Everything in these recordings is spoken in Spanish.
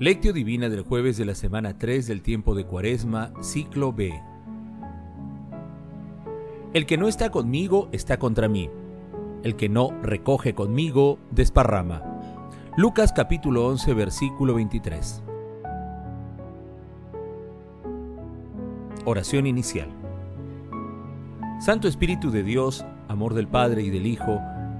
Lectio Divina del jueves de la semana 3 del tiempo de Cuaresma, ciclo B. El que no está conmigo está contra mí. El que no recoge conmigo desparrama. Lucas capítulo 11 versículo 23. Oración inicial. Santo Espíritu de Dios, amor del Padre y del Hijo,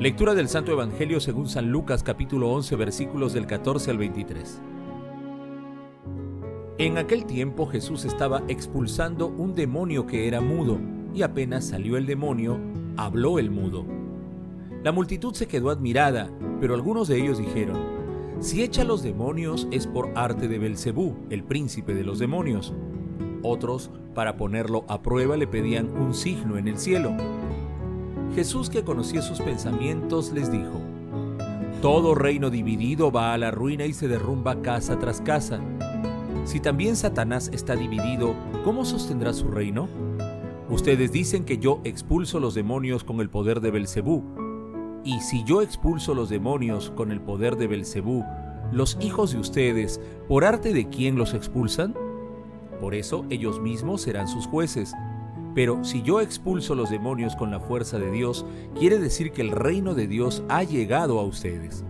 Lectura del Santo Evangelio según San Lucas capítulo 11 versículos del 14 al 23. En aquel tiempo Jesús estaba expulsando un demonio que era mudo, y apenas salió el demonio, habló el mudo. La multitud se quedó admirada, pero algunos de ellos dijeron: Si echa los demonios es por arte de Belcebú, el príncipe de los demonios. Otros, para ponerlo a prueba, le pedían un signo en el cielo. Jesús, que conocía sus pensamientos, les dijo, Todo reino dividido va a la ruina y se derrumba casa tras casa. Si también Satanás está dividido, ¿cómo sostendrá su reino? Ustedes dicen que yo expulso los demonios con el poder de Belcebú. Y si yo expulso los demonios con el poder de Belcebú, los hijos de ustedes, ¿por arte de quién los expulsan? Por eso ellos mismos serán sus jueces. Pero si yo expulso los demonios con la fuerza de Dios, quiere decir que el reino de Dios ha llegado a ustedes.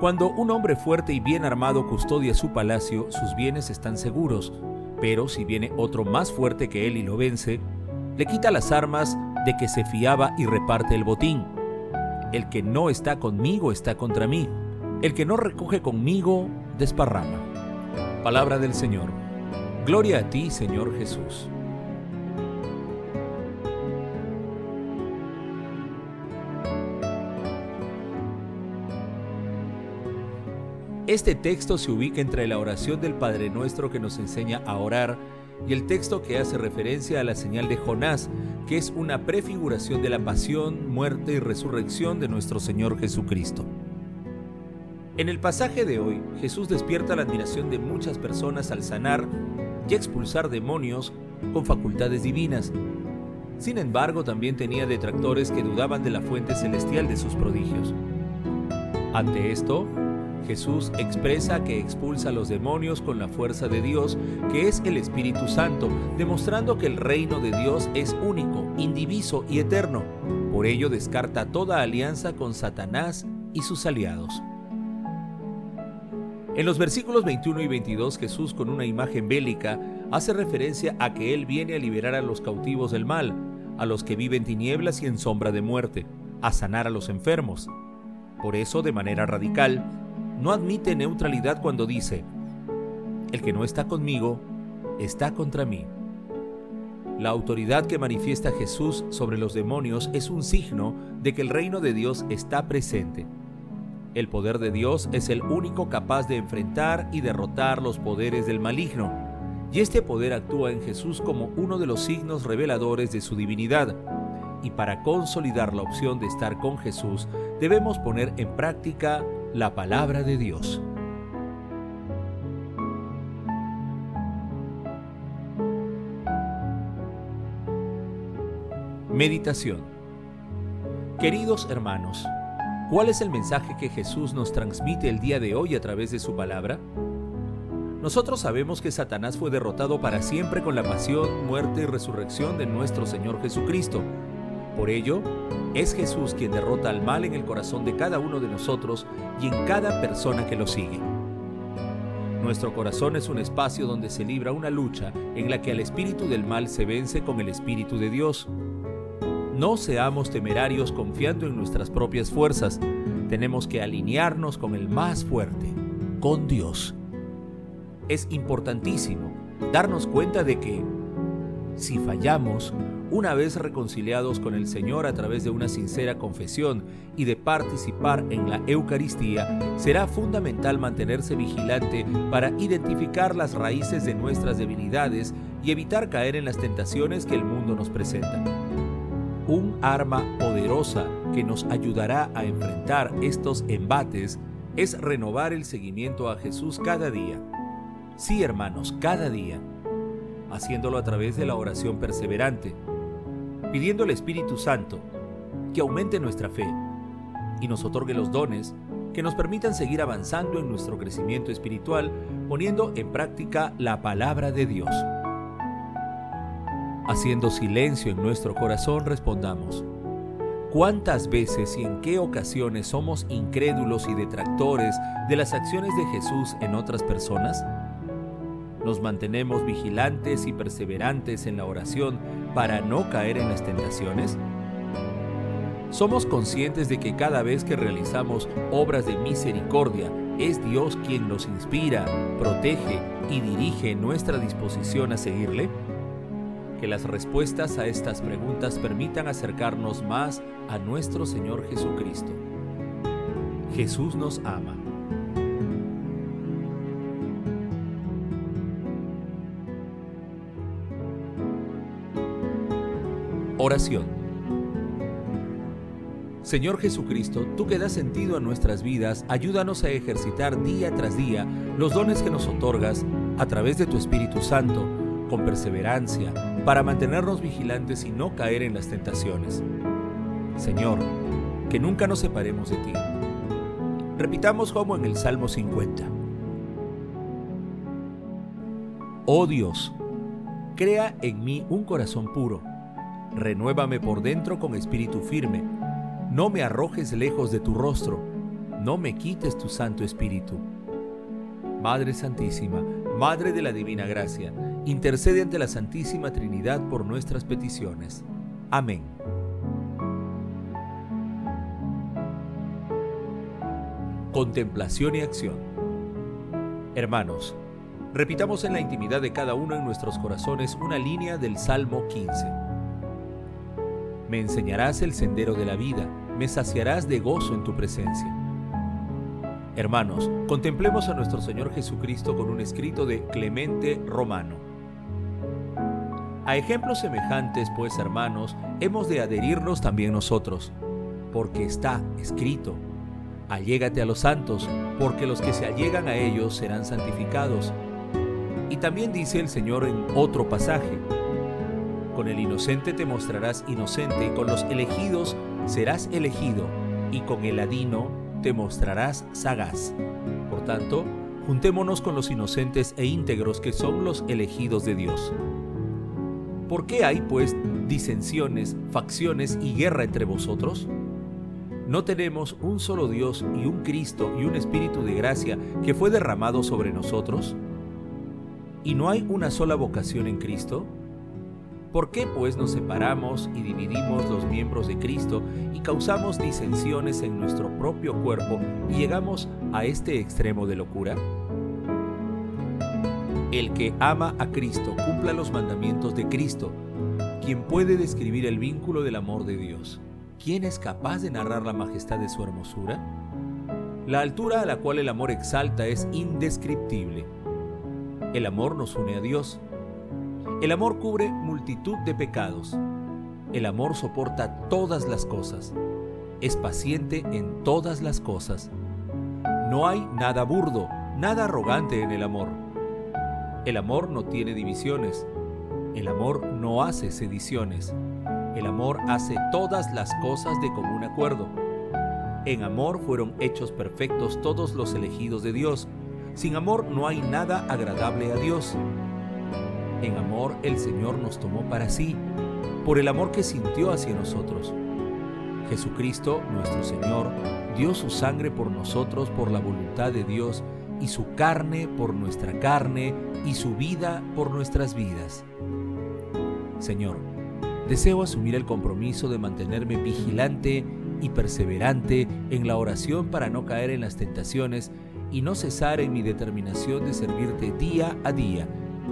Cuando un hombre fuerte y bien armado custodia su palacio, sus bienes están seguros. Pero si viene otro más fuerte que él y lo vence, le quita las armas de que se fiaba y reparte el botín. El que no está conmigo está contra mí. El que no recoge conmigo desparrama. Palabra del Señor. Gloria a ti, Señor Jesús. Este texto se ubica entre la oración del Padre Nuestro que nos enseña a orar y el texto que hace referencia a la señal de Jonás, que es una prefiguración de la pasión, muerte y resurrección de nuestro Señor Jesucristo. En el pasaje de hoy, Jesús despierta la admiración de muchas personas al sanar y expulsar demonios con facultades divinas. Sin embargo, también tenía detractores que dudaban de la fuente celestial de sus prodigios. Ante esto, Jesús expresa que expulsa a los demonios con la fuerza de Dios, que es el Espíritu Santo, demostrando que el reino de Dios es único, indiviso y eterno. Por ello descarta toda alianza con Satanás y sus aliados. En los versículos 21 y 22 Jesús con una imagen bélica hace referencia a que Él viene a liberar a los cautivos del mal, a los que viven tinieblas y en sombra de muerte, a sanar a los enfermos. Por eso, de manera radical, no admite neutralidad cuando dice, el que no está conmigo, está contra mí. La autoridad que manifiesta Jesús sobre los demonios es un signo de que el reino de Dios está presente. El poder de Dios es el único capaz de enfrentar y derrotar los poderes del maligno, y este poder actúa en Jesús como uno de los signos reveladores de su divinidad. Y para consolidar la opción de estar con Jesús, debemos poner en práctica la palabra de Dios. Meditación Queridos hermanos, ¿cuál es el mensaje que Jesús nos transmite el día de hoy a través de su palabra? Nosotros sabemos que Satanás fue derrotado para siempre con la pasión, muerte y resurrección de nuestro Señor Jesucristo. Por ello, es Jesús quien derrota al mal en el corazón de cada uno de nosotros y en cada persona que lo sigue. Nuestro corazón es un espacio donde se libra una lucha en la que al espíritu del mal se vence con el espíritu de Dios. No seamos temerarios confiando en nuestras propias fuerzas. Tenemos que alinearnos con el más fuerte, con Dios. Es importantísimo darnos cuenta de que si fallamos, una vez reconciliados con el Señor a través de una sincera confesión y de participar en la Eucaristía, será fundamental mantenerse vigilante para identificar las raíces de nuestras debilidades y evitar caer en las tentaciones que el mundo nos presenta. Un arma poderosa que nos ayudará a enfrentar estos embates es renovar el seguimiento a Jesús cada día. Sí, hermanos, cada día, haciéndolo a través de la oración perseverante, pidiendo al Espíritu Santo que aumente nuestra fe y nos otorgue los dones que nos permitan seguir avanzando en nuestro crecimiento espiritual poniendo en práctica la palabra de Dios. Haciendo silencio en nuestro corazón respondamos, ¿cuántas veces y en qué ocasiones somos incrédulos y detractores de las acciones de Jesús en otras personas? ¿Nos mantenemos vigilantes y perseverantes en la oración para no caer en las tentaciones? Somos conscientes de que cada vez que realizamos obras de misericordia, es Dios quien nos inspira, protege y dirige nuestra disposición a seguirle? Que las respuestas a estas preguntas permitan acercarnos más a nuestro Señor Jesucristo. Jesús nos ama. Oración. Señor Jesucristo, tú que das sentido a nuestras vidas, ayúdanos a ejercitar día tras día los dones que nos otorgas a través de tu Espíritu Santo, con perseverancia, para mantenernos vigilantes y no caer en las tentaciones. Señor, que nunca nos separemos de ti. Repitamos como en el Salmo 50. Oh Dios, crea en mí un corazón puro, renuévame por dentro con espíritu firme, no me arrojes lejos de tu rostro, no me quites tu Santo Espíritu. Madre Santísima, Madre de la Divina Gracia, intercede ante la Santísima Trinidad por nuestras peticiones. Amén. Contemplación y acción. Hermanos, repitamos en la intimidad de cada uno en nuestros corazones una línea del Salmo 15. Me enseñarás el sendero de la vida, me saciarás de gozo en tu presencia. Hermanos, contemplemos a nuestro Señor Jesucristo con un escrito de Clemente Romano. A ejemplos semejantes, pues, hermanos, hemos de adherirnos también nosotros, porque está escrito, allégate a los santos, porque los que se allegan a ellos serán santificados. Y también dice el Señor en otro pasaje, con el inocente te mostrarás inocente y con los elegidos serás elegido y con el adino te mostrarás sagaz. Por tanto, juntémonos con los inocentes e íntegros que son los elegidos de Dios. ¿Por qué hay, pues, disensiones, facciones y guerra entre vosotros? ¿No tenemos un solo Dios y un Cristo y un Espíritu de gracia que fue derramado sobre nosotros? ¿Y no hay una sola vocación en Cristo? ¿Por qué pues nos separamos y dividimos los miembros de Cristo y causamos disensiones en nuestro propio cuerpo y llegamos a este extremo de locura? El que ama a Cristo cumpla los mandamientos de Cristo. ¿Quién puede describir el vínculo del amor de Dios? ¿Quién es capaz de narrar la majestad de su hermosura? La altura a la cual el amor exalta es indescriptible. El amor nos une a Dios el amor cubre multitud de pecados. El amor soporta todas las cosas. Es paciente en todas las cosas. No hay nada burdo, nada arrogante en el amor. El amor no tiene divisiones. El amor no hace sediciones. El amor hace todas las cosas de común acuerdo. En amor fueron hechos perfectos todos los elegidos de Dios. Sin amor no hay nada agradable a Dios. En amor el Señor nos tomó para sí, por el amor que sintió hacia nosotros. Jesucristo, nuestro Señor, dio su sangre por nosotros por la voluntad de Dios y su carne por nuestra carne y su vida por nuestras vidas. Señor, deseo asumir el compromiso de mantenerme vigilante y perseverante en la oración para no caer en las tentaciones y no cesar en mi determinación de servirte día a día